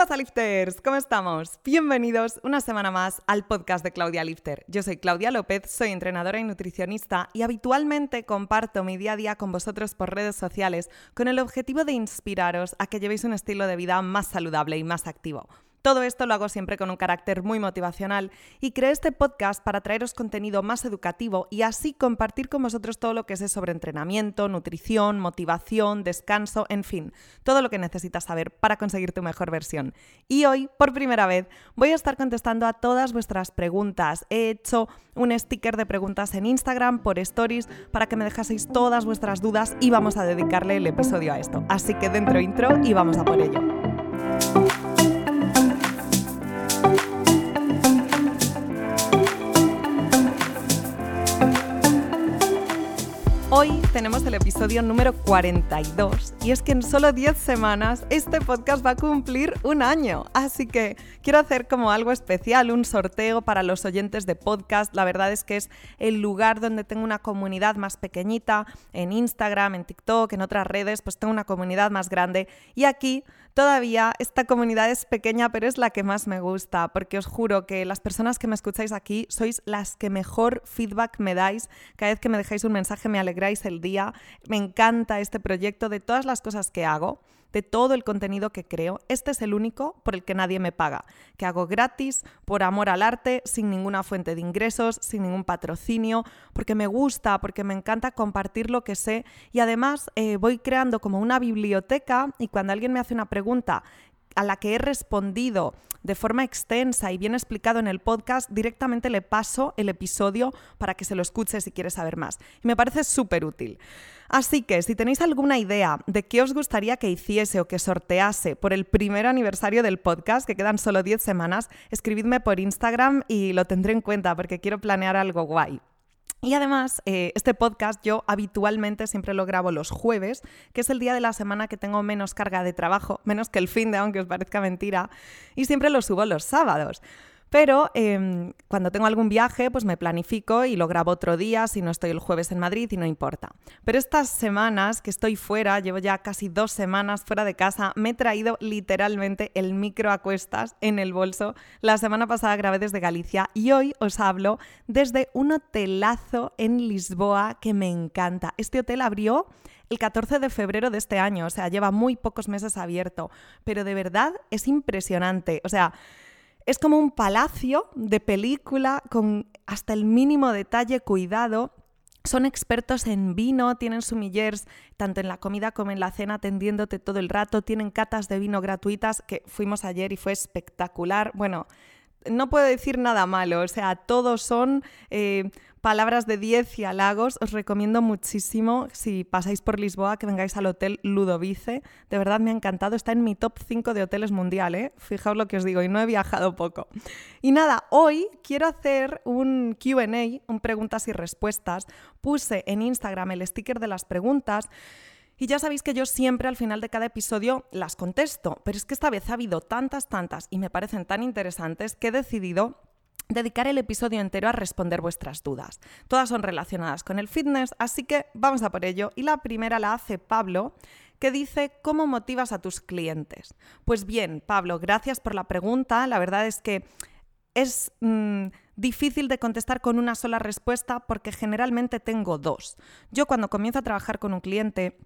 pasa, lifters? ¿Cómo estamos? Bienvenidos una semana más al podcast de Claudia Lifter. Yo soy Claudia López, soy entrenadora y nutricionista y habitualmente comparto mi día a día con vosotros por redes sociales con el objetivo de inspiraros a que llevéis un estilo de vida más saludable y más activo. Todo esto lo hago siempre con un carácter muy motivacional y creé este podcast para traeros contenido más educativo y así compartir con vosotros todo lo que sé sobre entrenamiento, nutrición, motivación, descanso, en fin, todo lo que necesitas saber para conseguir tu mejor versión. Y hoy, por primera vez, voy a estar contestando a todas vuestras preguntas. He hecho un sticker de preguntas en Instagram por stories para que me dejaseis todas vuestras dudas y vamos a dedicarle el episodio a esto. Así que dentro intro y vamos a por ello. Hoy tenemos el episodio número 42 y es que en solo 10 semanas este podcast va a cumplir un año. Así que quiero hacer como algo especial, un sorteo para los oyentes de podcast. La verdad es que es el lugar donde tengo una comunidad más pequeñita, en Instagram, en TikTok, en otras redes, pues tengo una comunidad más grande y aquí Todavía esta comunidad es pequeña, pero es la que más me gusta, porque os juro que las personas que me escucháis aquí sois las que mejor feedback me dais. Cada vez que me dejáis un mensaje me alegráis el día. Me encanta este proyecto de todas las cosas que hago de todo el contenido que creo. Este es el único por el que nadie me paga, que hago gratis, por amor al arte, sin ninguna fuente de ingresos, sin ningún patrocinio, porque me gusta, porque me encanta compartir lo que sé y además eh, voy creando como una biblioteca y cuando alguien me hace una pregunta a la que he respondido de forma extensa y bien explicado en el podcast, directamente le paso el episodio para que se lo escuche si quiere saber más. Y me parece súper útil. Así que si tenéis alguna idea de qué os gustaría que hiciese o que sortease por el primer aniversario del podcast, que quedan solo 10 semanas, escribidme por Instagram y lo tendré en cuenta porque quiero planear algo guay. Y además, eh, este podcast yo habitualmente siempre lo grabo los jueves, que es el día de la semana que tengo menos carga de trabajo, menos que el fin de, aunque os parezca mentira, y siempre lo subo los sábados. Pero em, cuando tengo algún viaje, pues me planifico y lo grabo otro día, si no estoy el jueves en Madrid y no importa. Pero estas semanas que estoy fuera, llevo ya casi dos semanas fuera de casa, me he traído literalmente el micro a cuestas en el bolso. La semana pasada grabé desde Galicia y hoy os hablo desde un hotelazo en Lisboa que me encanta. Este hotel abrió el 14 de febrero de este año, o sea, lleva muy pocos meses abierto, pero de verdad es impresionante. O sea, es como un palacio de película con hasta el mínimo detalle cuidado. Son expertos en vino, tienen sumillers tanto en la comida como en la cena atendiéndote todo el rato, tienen catas de vino gratuitas que fuimos ayer y fue espectacular. Bueno, no puedo decir nada malo, o sea, todos son eh, palabras de 10 y halagos. Os recomiendo muchísimo, si pasáis por Lisboa, que vengáis al Hotel Ludovice. De verdad me ha encantado, está en mi top 5 de hoteles mundial, ¿eh? Fijaos lo que os digo, y no he viajado poco. Y nada, hoy quiero hacer un QA, un preguntas y respuestas. Puse en Instagram el sticker de las preguntas. Y ya sabéis que yo siempre al final de cada episodio las contesto, pero es que esta vez ha habido tantas, tantas y me parecen tan interesantes que he decidido dedicar el episodio entero a responder vuestras dudas. Todas son relacionadas con el fitness, así que vamos a por ello. Y la primera la hace Pablo, que dice, ¿cómo motivas a tus clientes? Pues bien, Pablo, gracias por la pregunta. La verdad es que es... Mm, difícil de contestar con una sola respuesta porque generalmente tengo dos. Yo cuando comienzo a trabajar con un cliente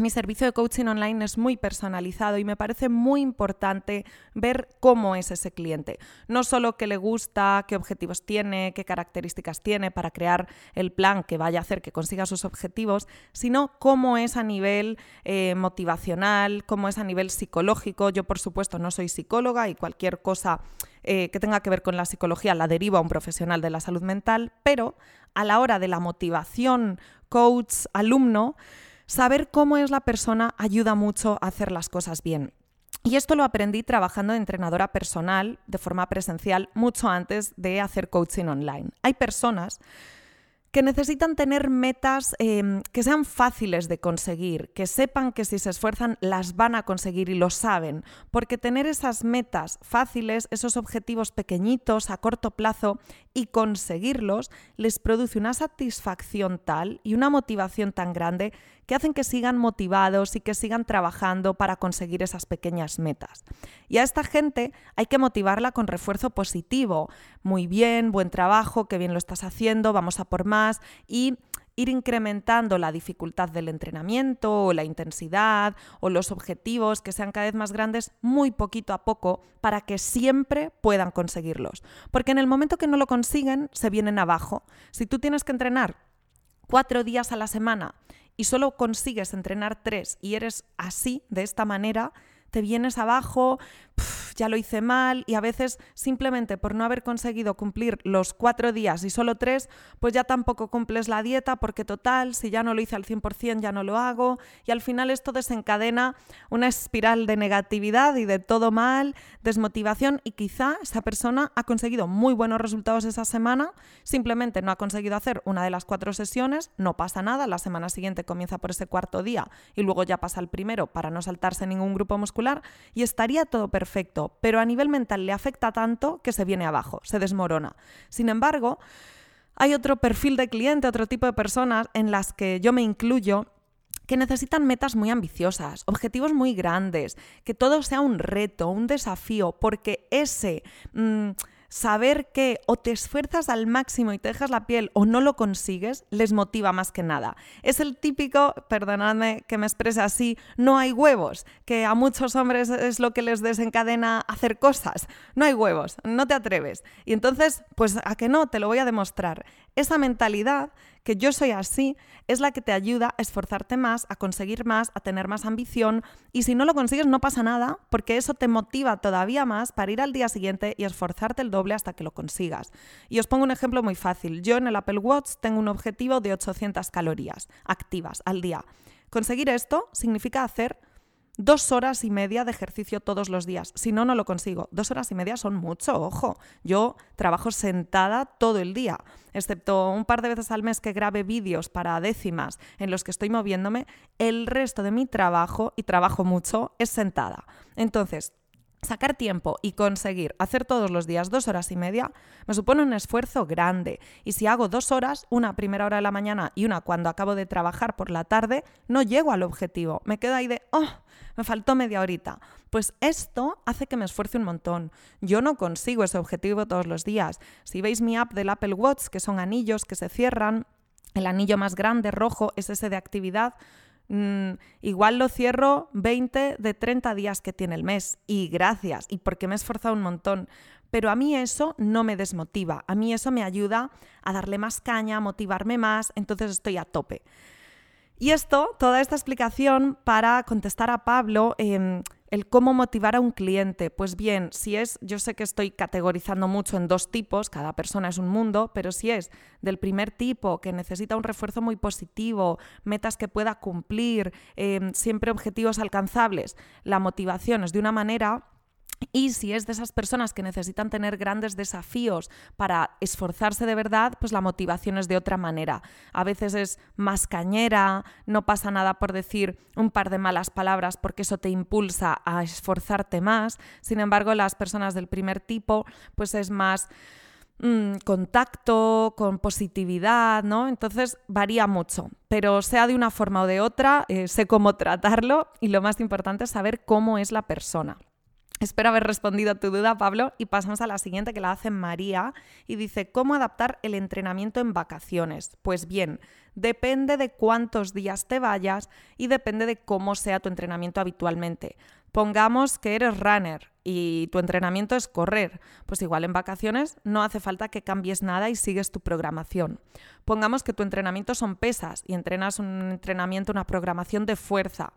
mi servicio de coaching online es muy personalizado y me parece muy importante ver cómo es ese cliente. No solo qué le gusta, qué objetivos tiene, qué características tiene para crear el plan que vaya a hacer que consiga sus objetivos, sino cómo es a nivel eh, motivacional, cómo es a nivel psicológico. Yo, por supuesto, no soy psicóloga y cualquier cosa eh, que tenga que ver con la psicología la deriva a un profesional de la salud mental, pero a la hora de la motivación coach-alumno, Saber cómo es la persona ayuda mucho a hacer las cosas bien. Y esto lo aprendí trabajando de entrenadora personal de forma presencial mucho antes de hacer coaching online. Hay personas que necesitan tener metas em, que sean fáciles de conseguir, que sepan que si se esfuerzan las van a conseguir y lo saben, porque tener esas metas fáciles, esos objetivos pequeñitos a corto plazo y conseguirlos les produce una satisfacción tal y una motivación tan grande que hacen que sigan motivados y que sigan trabajando para conseguir esas pequeñas metas. Y a esta gente hay que motivarla con refuerzo positivo. Muy bien, buen trabajo, qué bien lo estás haciendo, vamos a por más y ir incrementando la dificultad del entrenamiento o la intensidad o los objetivos que sean cada vez más grandes muy poquito a poco para que siempre puedan conseguirlos. Porque en el momento que no lo consiguen, se vienen abajo. Si tú tienes que entrenar cuatro días a la semana y solo consigues entrenar tres y eres así, de esta manera, te vienes abajo, ya lo hice mal y a veces simplemente por no haber conseguido cumplir los cuatro días y solo tres, pues ya tampoco cumples la dieta porque total, si ya no lo hice al 100% ya no lo hago. Y al final esto desencadena una espiral de negatividad y de todo mal, desmotivación y quizá esa persona ha conseguido muy buenos resultados esa semana, simplemente no ha conseguido hacer una de las cuatro sesiones, no pasa nada, la semana siguiente comienza por ese cuarto día y luego ya pasa el primero para no saltarse ningún grupo muscular y estaría todo perfecto pero a nivel mental le afecta tanto que se viene abajo, se desmorona. Sin embargo, hay otro perfil de cliente, otro tipo de personas en las que yo me incluyo que necesitan metas muy ambiciosas, objetivos muy grandes, que todo sea un reto, un desafío, porque ese... Mm, saber que o te esfuerzas al máximo y te dejas la piel o no lo consigues, les motiva más que nada. Es el típico, perdonadme que me exprese así, no hay huevos, que a muchos hombres es lo que les desencadena hacer cosas. No hay huevos, no te atreves. Y entonces, pues a que no, te lo voy a demostrar. Esa mentalidad que yo soy así es la que te ayuda a esforzarte más, a conseguir más, a tener más ambición y si no lo consigues no pasa nada porque eso te motiva todavía más para ir al día siguiente y esforzarte el doble hasta que lo consigas. Y os pongo un ejemplo muy fácil. Yo en el Apple Watch tengo un objetivo de 800 calorías activas al día. Conseguir esto significa hacer dos horas y media de ejercicio todos los días. Si no, no lo consigo. Dos horas y media son mucho, ojo. Yo trabajo sentada todo el día, excepto un par de veces al mes que grabe vídeos para décimas en los que estoy moviéndome. El resto de mi trabajo, y trabajo mucho, es sentada. Entonces, Sacar tiempo y conseguir hacer todos los días dos horas y media me supone un esfuerzo grande. Y si hago dos horas, una primera hora de la mañana y una cuando acabo de trabajar por la tarde, no llego al objetivo. Me quedo ahí de, oh, me faltó media horita. Pues esto hace que me esfuerce un montón. Yo no consigo ese objetivo todos los días. Si veis mi app del Apple Watch, que son anillos que se cierran, el anillo más grande rojo es ese de actividad. Mm, igual lo cierro 20 de 30 días que tiene el mes y gracias, y porque me he esforzado un montón. Pero a mí eso no me desmotiva, a mí eso me ayuda a darle más caña, a motivarme más, entonces estoy a tope. Y esto, toda esta explicación para contestar a Pablo, em, el cómo motivar a un cliente. Pues bien, si es, yo sé que estoy categorizando mucho en dos tipos, cada persona es un mundo, pero si es del primer tipo, que necesita un refuerzo muy positivo, metas que pueda cumplir, em, siempre objetivos alcanzables, la motivación es de una manera y si es de esas personas que necesitan tener grandes desafíos para esforzarse de verdad, pues la motivación es de otra manera. A veces es más cañera, no pasa nada por decir un par de malas palabras porque eso te impulsa a esforzarte más. Sin embargo, las personas del primer tipo, pues es más mm, contacto, con positividad, ¿no? Entonces varía mucho, pero sea de una forma o de otra, eh, sé cómo tratarlo y lo más importante es saber cómo es la persona. Espero haber respondido a tu duda, Pablo, y pasamos a la siguiente que la hace María y dice, ¿cómo adaptar el entrenamiento en vacaciones? Pues bien, depende de cuántos días te vayas y depende de cómo sea tu entrenamiento habitualmente. Pongamos que eres runner y tu entrenamiento es correr, pues igual en vacaciones no hace falta que cambies nada y sigues tu programación. Pongamos que tu entrenamiento son pesas y entrenas un entrenamiento, una programación de fuerza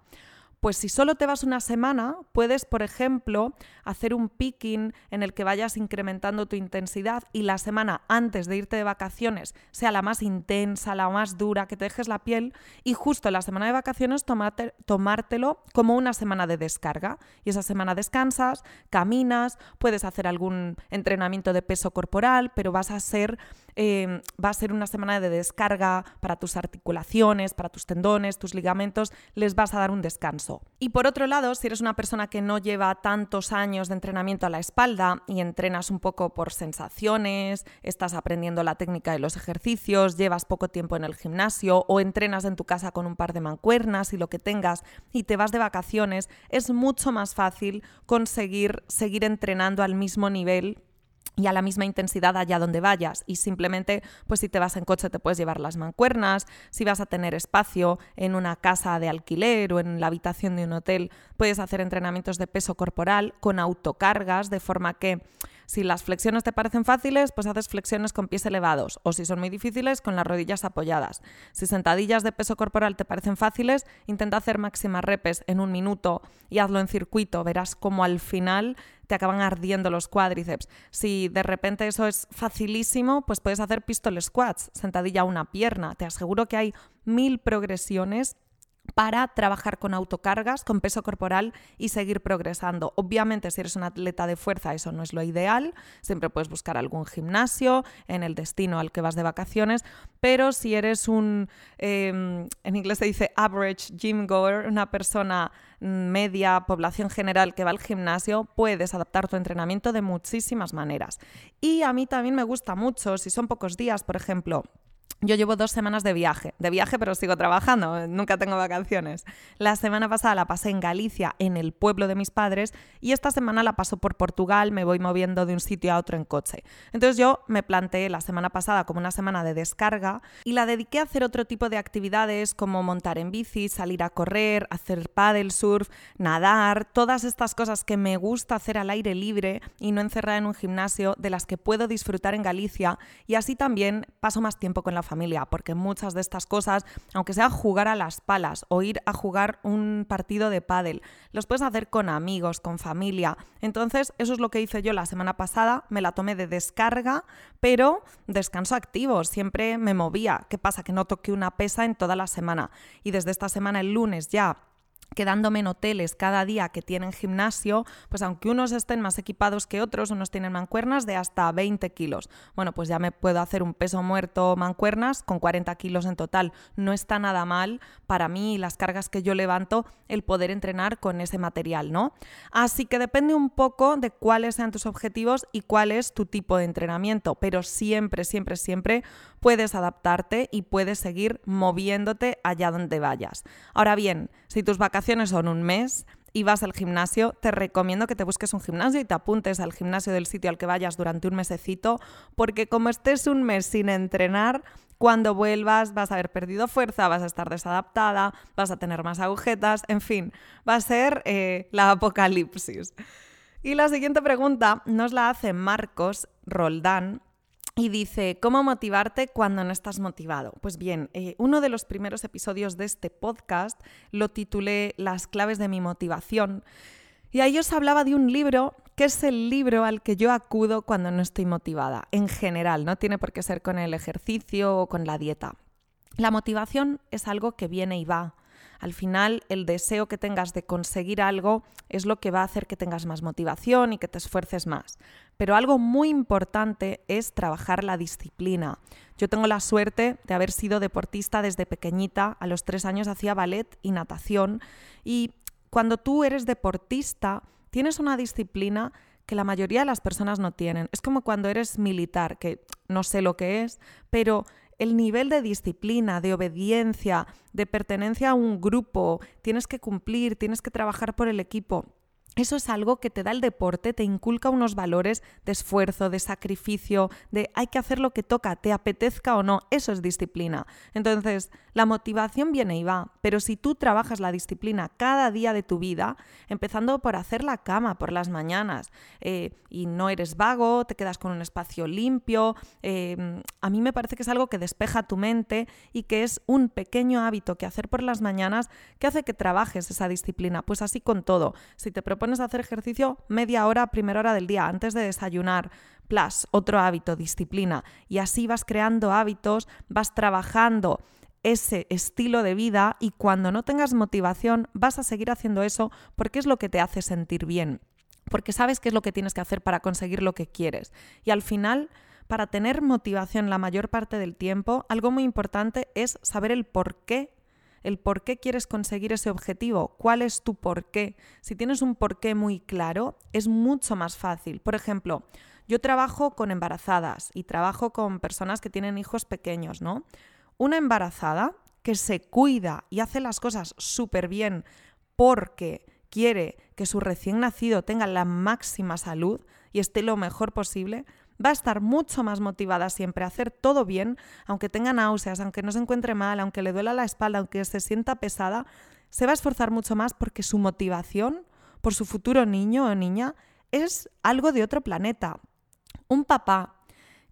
pues si solo te vas una semana, puedes, por ejemplo, hacer un picking en el que vayas incrementando tu intensidad y la semana antes de irte de vacaciones sea la más intensa, la más dura, que te dejes la piel y justo la semana de vacaciones tomártelo como una semana de descarga. Y esa semana descansas, caminas, puedes hacer algún entrenamiento de peso corporal, pero vas a ser eh, va a ser una semana de descarga para tus articulaciones, para tus tendones, tus ligamentos, les vas a dar un descanso. Y por otro lado, si eres una persona que no lleva tantos años de entrenamiento a la espalda y entrenas un poco por sensaciones, estás aprendiendo la técnica de los ejercicios, llevas poco tiempo en el gimnasio o entrenas en tu casa con un par de mancuernas y lo que tengas y te vas de vacaciones, es mucho más fácil conseguir seguir entrenando al mismo nivel y a la misma intensidad allá donde vayas. Y simplemente, pues si te vas en coche te puedes llevar las mancuernas, si vas a tener espacio en una casa de alquiler o en la habitación de un hotel, puedes hacer entrenamientos de peso corporal con autocargas, de forma que si las flexiones te parecen fáciles, pues haces flexiones con pies elevados, o si son muy difíciles, con las rodillas apoyadas. Si sentadillas de peso corporal te parecen fáciles, intenta hacer máximas repes en un minuto y hazlo en circuito. Verás cómo al final te acaban ardiendo los cuádriceps. Si de repente eso es facilísimo, pues puedes hacer pistol squats, sentadilla a una pierna. Te aseguro que hay mil progresiones para trabajar con autocargas, con peso corporal y seguir progresando. Obviamente, si eres un atleta de fuerza, eso no es lo ideal. Siempre puedes buscar algún gimnasio en el destino al que vas de vacaciones, pero si eres un, em, en inglés se dice average gym goer, una persona media, población general que va al gimnasio, puedes adaptar tu entrenamiento de muchísimas maneras. Y a mí también me gusta mucho, si son pocos días, por ejemplo, yo llevo dos semanas de viaje, de viaje pero sigo trabajando, nunca tengo vacaciones. La semana pasada la pasé en Galicia, en el pueblo de mis padres, y esta semana la paso por Portugal, me voy moviendo de un sitio a otro en coche. Entonces yo me planteé la semana pasada como una semana de descarga y la dediqué a hacer otro tipo de actividades como montar en bici, salir a correr, hacer paddle surf, nadar, todas estas cosas que me gusta hacer al aire libre y no encerrada en un gimnasio, de las que puedo disfrutar en Galicia y así también paso más tiempo con la familia porque muchas de estas cosas, aunque sea jugar a las palas o ir a jugar un partido de pádel, los puedes hacer con amigos, con familia. Entonces, eso es lo que hice yo la semana pasada, me la tomé de descarga, pero descanso activo, siempre me movía. ¿Qué pasa? Que no toqué una pesa en toda la semana. Y desde esta semana, el lunes ya quedándome en hoteles cada día que tienen gimnasio, pues aunque unos estén más equipados que otros, unos tienen mancuernas de hasta 20 kilos. Bueno, pues ya me puedo hacer un peso muerto mancuernas con 40 kilos en total. No está nada mal para mí y las cargas que yo levanto el poder entrenar con ese material, ¿no? Así que depende un poco de cuáles sean tus objetivos y cuál es tu tipo de entrenamiento, pero siempre, siempre, siempre puedes adaptarte y puedes seguir moviéndote allá donde vayas. Ahora bien, si tus vacaciones son un mes, y vas al gimnasio, te recomiendo que te busques un gimnasio y te apuntes al gimnasio del sitio al que vayas durante un mesecito, porque como estés un mes sin entrenar, cuando vuelvas vas a haber perdido fuerza, vas a estar desadaptada, vas a tener más agujetas, en fin, va a ser eh, la apocalipsis. Y la siguiente pregunta nos la hace Marcos Roldán y dice, ¿cómo motivarte cuando no estás motivado? Pues bien, eh, uno de los primeros episodios de este podcast lo titulé Las claves de mi motivación. Y ahí os hablaba de un libro que es el libro al que yo acudo cuando no estoy motivada, en general, no tiene por qué ser con el ejercicio o con la dieta. La motivación es algo que viene y va. Al final, el deseo que tengas de conseguir algo es lo que va a hacer que tengas más motivación y que te esfuerces más. Pero algo muy importante es trabajar la disciplina. Yo tengo la suerte de haber sido deportista desde pequeñita. A los tres años hacía ballet y natación. Y cuando tú eres deportista, tienes una disciplina que la mayoría de las personas no tienen. Es como cuando eres militar, que no sé lo que es, pero el nivel de disciplina, de obediencia, de pertenencia a un grupo, tienes que cumplir, tienes que trabajar por el equipo. Eso es algo que te da el deporte, te inculca unos valores de esfuerzo, de sacrificio, de hay que hacer lo que toca, te apetezca o no, eso es disciplina. Entonces, la motivación viene y va, pero si tú trabajas la disciplina cada día de tu vida, empezando por hacer la cama por las mañanas, eh, y no eres vago, te quedas con un espacio limpio, eh, a mí me parece que es algo que despeja tu mente y que es un pequeño hábito que hacer por las mañanas que hace que trabajes esa disciplina. Pues así con todo, si te pones a hacer ejercicio media hora, primera hora del día, antes de desayunar. Plus, otro hábito, disciplina. Y así vas creando hábitos, vas trabajando ese estilo de vida y cuando no tengas motivación vas a seguir haciendo eso porque es lo que te hace sentir bien, porque sabes qué es lo que tienes que hacer para conseguir lo que quieres. Y al final para tener motivación la mayor parte del tiempo, algo muy importante es saber el por qué el por qué quieres conseguir ese objetivo, cuál es tu por qué. Si tienes un por qué muy claro, es mucho más fácil. Por ejemplo, yo trabajo con embarazadas y trabajo con personas que tienen hijos pequeños, ¿no? Una embarazada que se cuida y hace las cosas súper bien porque quiere que su recién nacido tenga la máxima salud y esté lo mejor posible, va a estar mucho más motivada siempre a hacer todo bien, aunque tenga náuseas, aunque no se encuentre mal, aunque le duela la espalda, aunque se sienta pesada, se va a esforzar mucho más porque su motivación por su futuro niño o niña es algo de otro planeta. Un papá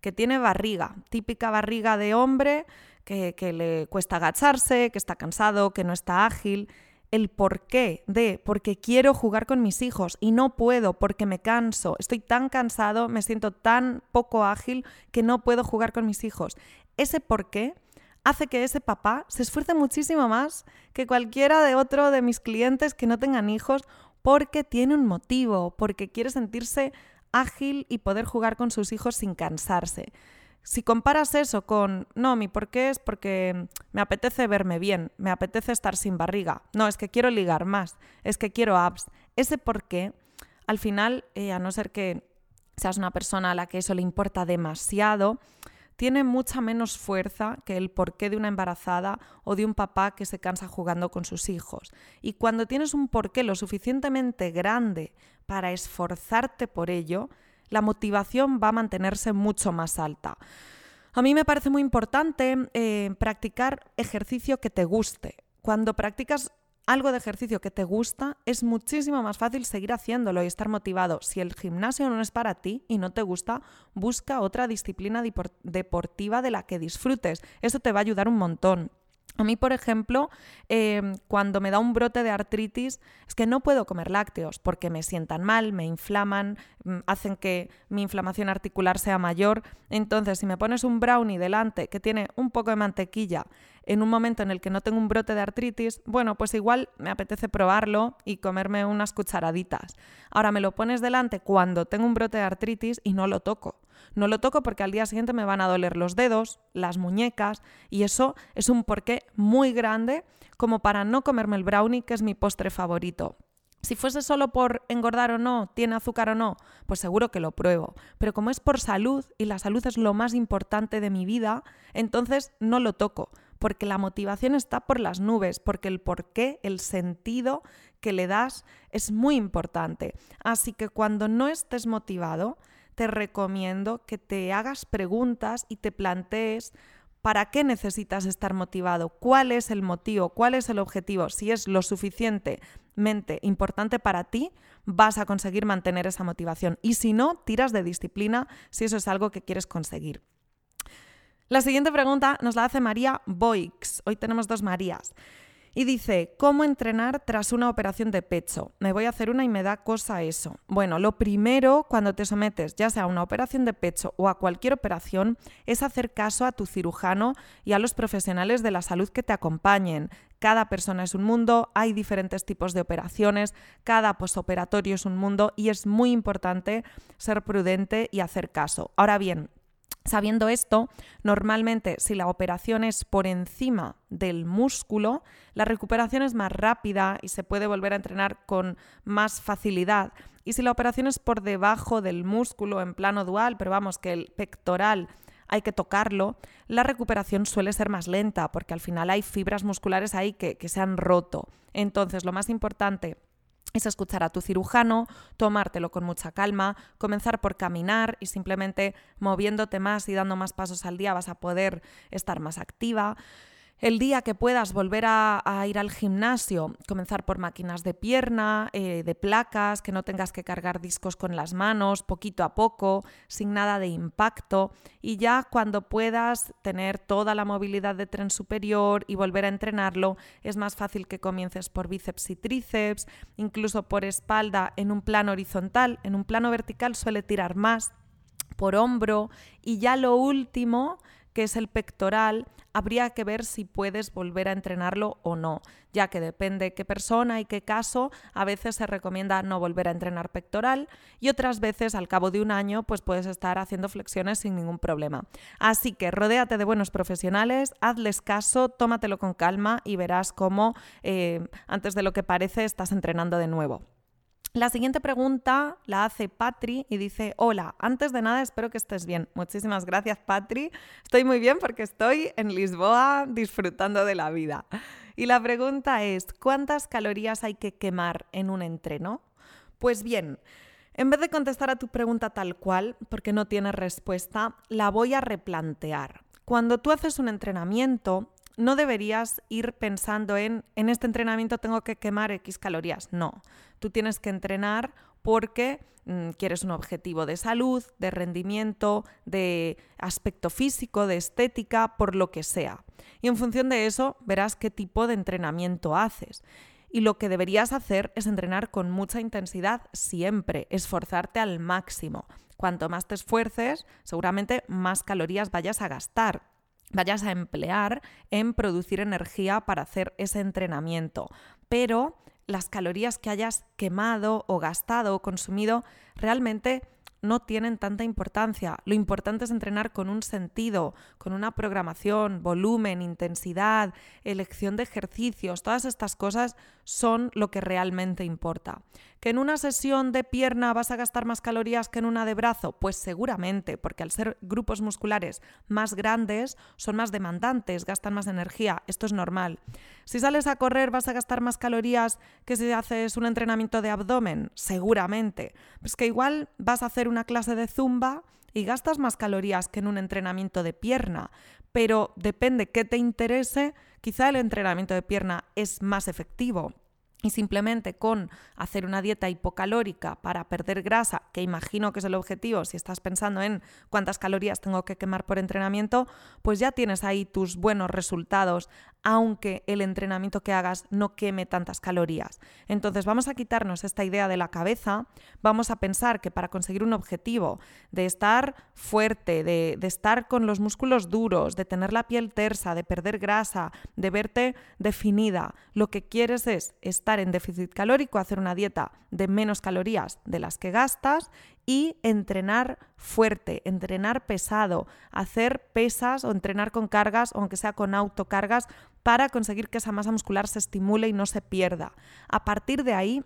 que tiene barriga, típica barriga de hombre, que, que le cuesta agacharse, que está cansado, que no está ágil, el porqué de, porque quiero jugar con mis hijos y no puedo porque me canso, estoy tan cansado, me siento tan poco ágil que no puedo jugar con mis hijos. Ese porqué hace que ese papá se esfuerce muchísimo más que cualquiera de otro de mis clientes que no tengan hijos porque tiene un motivo, porque quiere sentirse ágil y poder jugar con sus hijos sin cansarse. Si comparas eso con, no, mi por qué es porque me apetece verme bien, me apetece estar sin barriga, no, es que quiero ligar más, es que quiero abs, ese por qué, al final, eh, a no ser que seas una persona a la que eso le importa demasiado, tiene mucha menos fuerza que el porqué de una embarazada o de un papá que se cansa jugando con sus hijos. Y cuando tienes un porqué lo suficientemente grande para esforzarte por ello, la motivación va a mantenerse mucho más alta. A mí me parece muy importante eh, practicar ejercicio que te guste. Cuando practicas algo de ejercicio que te gusta, es muchísimo más fácil seguir haciéndolo y estar motivado. Si el gimnasio no es para ti y no te gusta, busca otra disciplina deportiva de la que disfrutes. Eso te va a ayudar un montón. A mí, por ejemplo, em, cuando me da un brote de artritis, es que no puedo comer lácteos porque me sientan mal, me inflaman, mm, hacen que mi inflamación articular sea mayor. Entonces, si me pones un brownie delante que tiene un poco de mantequilla en un momento en el que no tengo un brote de artritis, bueno, pues igual me apetece probarlo y comerme unas cucharaditas. Ahora me lo pones delante cuando tengo un brote de artritis y no lo toco. No lo toco porque al día siguiente me van a doler los dedos, las muñecas, y eso es un porqué muy grande como para no comerme el brownie, que es mi postre favorito. Si fuese solo por engordar o no, tiene azúcar o no, pues seguro que lo pruebo. Pero como es por salud y la salud es lo más importante de mi vida, entonces no lo toco, porque la motivación está por las nubes, porque el porqué, el sentido que le das es muy importante. Así que cuando no estés motivado, te recomiendo que te hagas preguntas y te plantees para qué necesitas estar motivado, cuál es el motivo, cuál es el objetivo. Si es lo suficientemente importante para ti, vas a conseguir mantener esa motivación. Y si no, tiras de disciplina si eso es algo que quieres conseguir. La siguiente pregunta nos la hace María Boix. Hoy tenemos dos Marías. Y dice, ¿cómo entrenar tras una operación de pecho? Me voy a hacer una y me da cosa eso. Bueno, lo primero cuando te sometes ya sea a una operación de pecho o a cualquier operación es hacer caso a tu cirujano y a los profesionales de la salud que te acompañen. Cada persona es un mundo, hay diferentes tipos de operaciones, cada posoperatorio es un mundo y es muy importante ser prudente y hacer caso. Ahora bien, Sabiendo esto, normalmente si la operación es por encima del músculo, la recuperación es más rápida y se puede volver a entrenar con más facilidad. Y si la operación es por debajo del músculo en plano dual, pero vamos, que el pectoral hay que tocarlo, la recuperación suele ser más lenta porque al final hay fibras musculares ahí que, que se han roto. Entonces, lo más importante es escuchar a tu cirujano, tomártelo con mucha calma, comenzar por caminar y simplemente moviéndote más y dando más pasos al día vas a poder estar más activa. El día que puedas volver a, ir al gimnasio, comenzar por máquinas de pierna, eh, de placas, que no tengas que cargar discos con las manos, poquito a poco, sin nada de impacto. Y ya cuando puedas tener toda la movilidad de tren superior y volver a entrenarlo, es más fácil que comiences por bíceps y tríceps, incluso por espalda en un plano horizontal. En un plano vertical suele tirar más por hombro y ya lo último que es el pectoral, habría que ver si puedes volver a entrenarlo o no, ya que depende qué persona y qué caso, a veces se recomienda no volver a entrenar pectoral y otras veces al cabo de un año pues puedes estar haciendo flexiones sin ningún problema. Así que rodéate de buenos profesionales, hazles caso, tómatelo con calma y verás cómo eh, antes de lo que parece estás entrenando de nuevo. La siguiente pregunta la hace Patri y dice, hola, antes de nada espero que estés bien. Muchísimas gracias Patri. Estoy muy bien porque estoy en Lisboa disfrutando de la vida. Y la pregunta es, ¿cuántas calorías hay que quemar en un entreno? Pues bien, en vez de contestar a tu pregunta tal cual, porque no tienes respuesta, la voy a replantear. Cuando tú haces un entrenamiento, no deberías ir pensando en, en este entrenamiento tengo que quemar X calorías. No, tú tienes que entrenar porque mm, quieres un objetivo de salud, de rendimiento, de aspecto físico, de estética, por lo que sea. Y en función de eso verás qué tipo de entrenamiento haces. Y lo que deberías hacer es entrenar con mucha intensidad siempre, esforzarte al máximo. Cuanto más te esfuerces, seguramente más calorías vayas a gastar vayas a emplear en producir energía para hacer ese entrenamiento. Pero las calorías que hayas quemado o gastado o consumido realmente no tienen tanta importancia. Lo importante es entrenar con un sentido, con una programación, volumen, intensidad, elección de ejercicios. Todas estas cosas son lo que realmente importa. ¿Que en una sesión de pierna vas a gastar más calorías que en una de brazo? Pues seguramente, porque al ser grupos musculares más grandes, son más demandantes, gastan más energía. Esto es normal. Si sales a correr, ¿vas a gastar más calorías que si haces un entrenamiento de abdomen? Seguramente. Pues que igual vas a hacer una clase de zumba y gastas más calorías que en un entrenamiento de pierna, pero depende qué te interese, quizá el entrenamiento de pierna es más efectivo y simplemente con hacer una dieta hipocalórica para perder grasa, que imagino que es el objetivo si estás pensando en cuántas calorías tengo que quemar por entrenamiento, pues ya tienes ahí tus buenos resultados, aunque el entrenamiento que hagas no queme tantas calorías. Entonces vamos a quitarnos esta idea de la cabeza, vamos a pensar que para conseguir un objetivo de estar fuerte, de, estar con los músculos duros, de tener la piel tersa, de perder grasa, de verte definida, lo que quieres es estar en déficit calórico, hacer una dieta de menos calorías de las que gastas y entrenar fuerte, entrenar pesado, hacer pesas o entrenar con cargas, aunque sea con autocargas, para conseguir que esa masa muscular se estimule y no se pierda. A partir de ahí,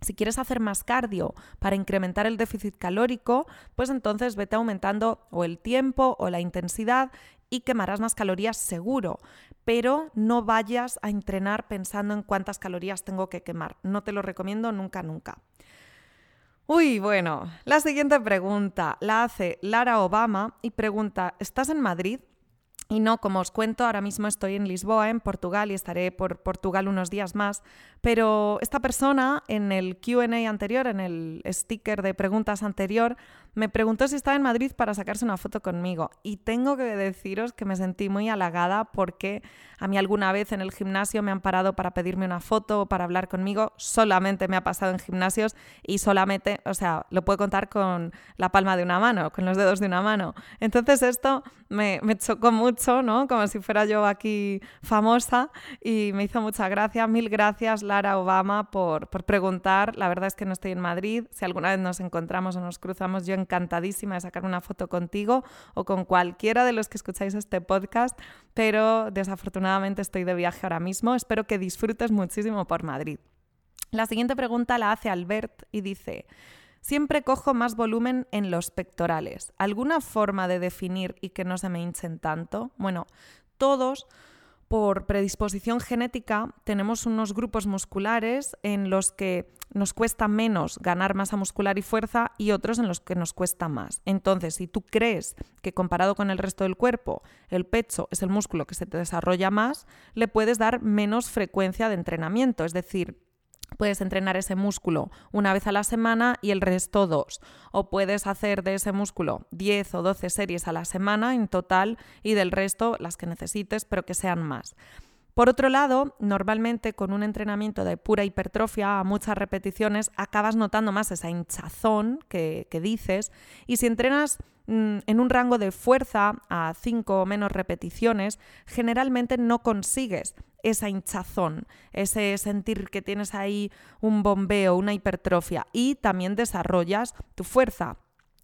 si quieres hacer más cardio para incrementar el déficit calórico, pues entonces vete aumentando o el tiempo o la intensidad y quemarás más calorías seguro pero no vayas a entrenar pensando en cuántas calorías tengo que quemar. No te lo recomiendo nunca, nunca. Uy, bueno, la siguiente pregunta la hace Lara Obama y pregunta, ¿estás en Madrid? Y no, como os cuento, ahora mismo estoy en Lisboa, en Portugal, y estaré por Portugal unos días más. Pero esta persona en el QA anterior, en el sticker de preguntas anterior, me preguntó si estaba en Madrid para sacarse una foto conmigo. Y tengo que deciros que me sentí muy halagada porque a mí alguna vez en el gimnasio me han parado para pedirme una foto o para hablar conmigo. Solamente me ha pasado en gimnasios y solamente, o sea, lo puedo contar con la palma de una mano, con los dedos de una mano. Entonces esto me, me chocó mucho, ¿no? Como si fuera yo aquí famosa y me hizo mucha gracia. Mil gracias, Lara Obama, por, por preguntar. La verdad es que no estoy en Madrid. Si alguna vez nos encontramos o nos cruzamos, yo en encantadísima de sacar una foto contigo o con cualquiera de los que escucháis este podcast, pero desafortunadamente estoy de viaje ahora mismo. Espero que disfrutes muchísimo por Madrid. La siguiente pregunta la hace Albert y dice, siempre cojo más volumen en los pectorales. ¿Alguna forma de definir y que no se me hinchen tanto? Bueno, todos por predisposición genética tenemos unos grupos musculares en los que nos cuesta menos ganar masa muscular y fuerza y otros en los que nos cuesta más. Entonces, si tú crees que comparado con el resto del cuerpo, el pecho es el músculo que se te desarrolla más, le puedes dar menos frecuencia de entrenamiento, es decir, Puedes entrenar ese músculo una vez a la semana y el resto dos. O puedes hacer de ese músculo 10 o 12 series a la semana en total y del resto las que necesites, pero que sean más. Por otro lado, normalmente con un entrenamiento de pura hipertrofia a muchas repeticiones acabas notando más esa hinchazón que, que dices y si entrenas mm, en un rango de fuerza a 5 o menos repeticiones, generalmente no consigues esa hinchazón, ese sentir que tienes ahí un bombeo, una hipertrofia y también desarrollas tu fuerza.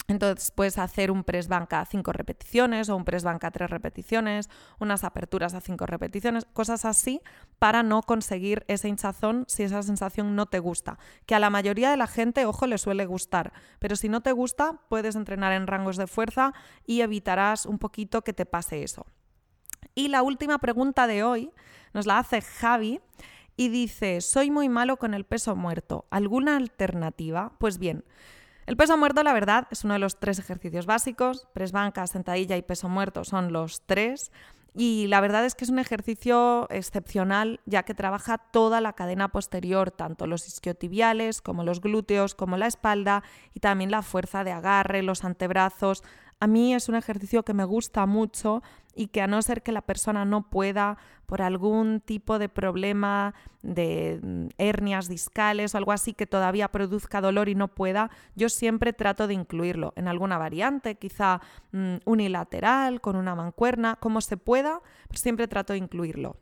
Entonces puedes hacer un press banca a 5 repeticiones o un press banca a 3 repeticiones, unas aperturas a 5 repeticiones, cosas así para no conseguir ese hinchazón si esa sensación no te gusta. Que a la mayoría de la gente, ojo, le suele gustar, pero si no te gusta, puedes entrenar en rangos de fuerza y evitarás un poquito que te pase eso. Y la última pregunta de hoy nos la hace Javi y dice, soy muy malo con el peso muerto, ¿alguna alternativa? Pues bien, el peso muerto, la verdad, es uno de los tres ejercicios básicos. Press banca, sentadilla y peso muerto son los tres. Y la verdad es que es un ejercicio excepcional, ya que trabaja toda la cadena posterior, tanto los isquiotibiales como los glúteos, como la espalda y también la fuerza de agarre, los antebrazos. A mí es un ejercicio que me gusta mucho y que a no ser que la persona no pueda por algún tipo de problema de mm, hernias discales o algo así que todavía produzca dolor y no pueda, yo siempre trato de incluirlo en alguna variante, quizá mm, unilateral, con una mancuerna, como se pueda, siempre trato de incluirlo.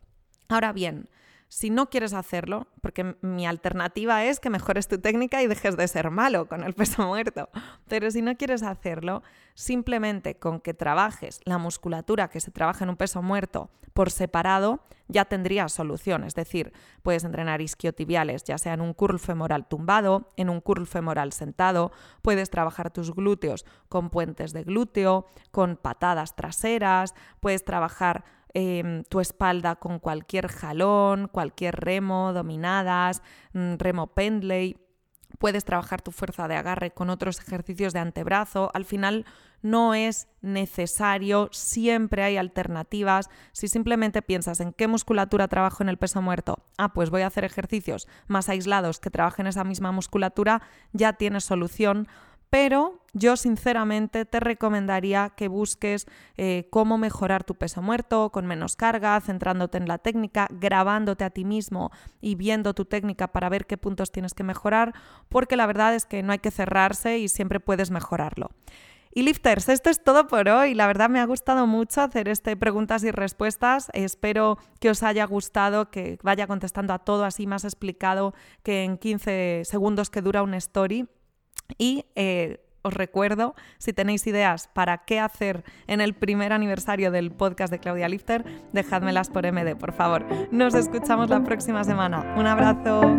Ahora bien, si no quieres hacerlo, porque mi alternativa es que mejores tu técnica y dejes de ser malo con el peso muerto, pero si no quieres hacerlo, simplemente con que trabajes la musculatura que se trabaja en un peso muerto por separado, ya tendrías solución. Es decir, puedes entrenar isquiotibiales, ya sea en un curl femoral tumbado, en un curl femoral sentado, puedes trabajar tus glúteos con puentes de glúteo, con patadas traseras, puedes trabajar Em, tu espalda con cualquier jalón, cualquier remo, dominadas, mm, remo pendley. Puedes trabajar tu fuerza de agarre con otros ejercicios de antebrazo. Al final no es necesario, siempre hay alternativas. Si simplemente piensas en qué musculatura trabajo en el peso muerto, ah, pues voy a hacer ejercicios más aislados que trabajen esa misma musculatura, ya tienes solución pero yo sinceramente te recomendaría que busques eh, cómo mejorar tu peso muerto con menos carga, centrándote en la técnica, grabándote a ti mismo y viendo tu técnica para ver qué puntos tienes que mejorar, porque la verdad es que no hay que cerrarse y siempre puedes mejorarlo. Y lifters, esto es todo por hoy. La verdad me ha gustado mucho hacer este preguntas y respuestas. Espero que os haya gustado, que vaya contestando a todo así más explicado que en 15 segundos que dura una story. Y eh, os recuerdo, si tenéis ideas para qué hacer en el primer aniversario del podcast de Claudia Lifter, dejádmelas por MD, por favor. Nos escuchamos la próxima semana. Un abrazo.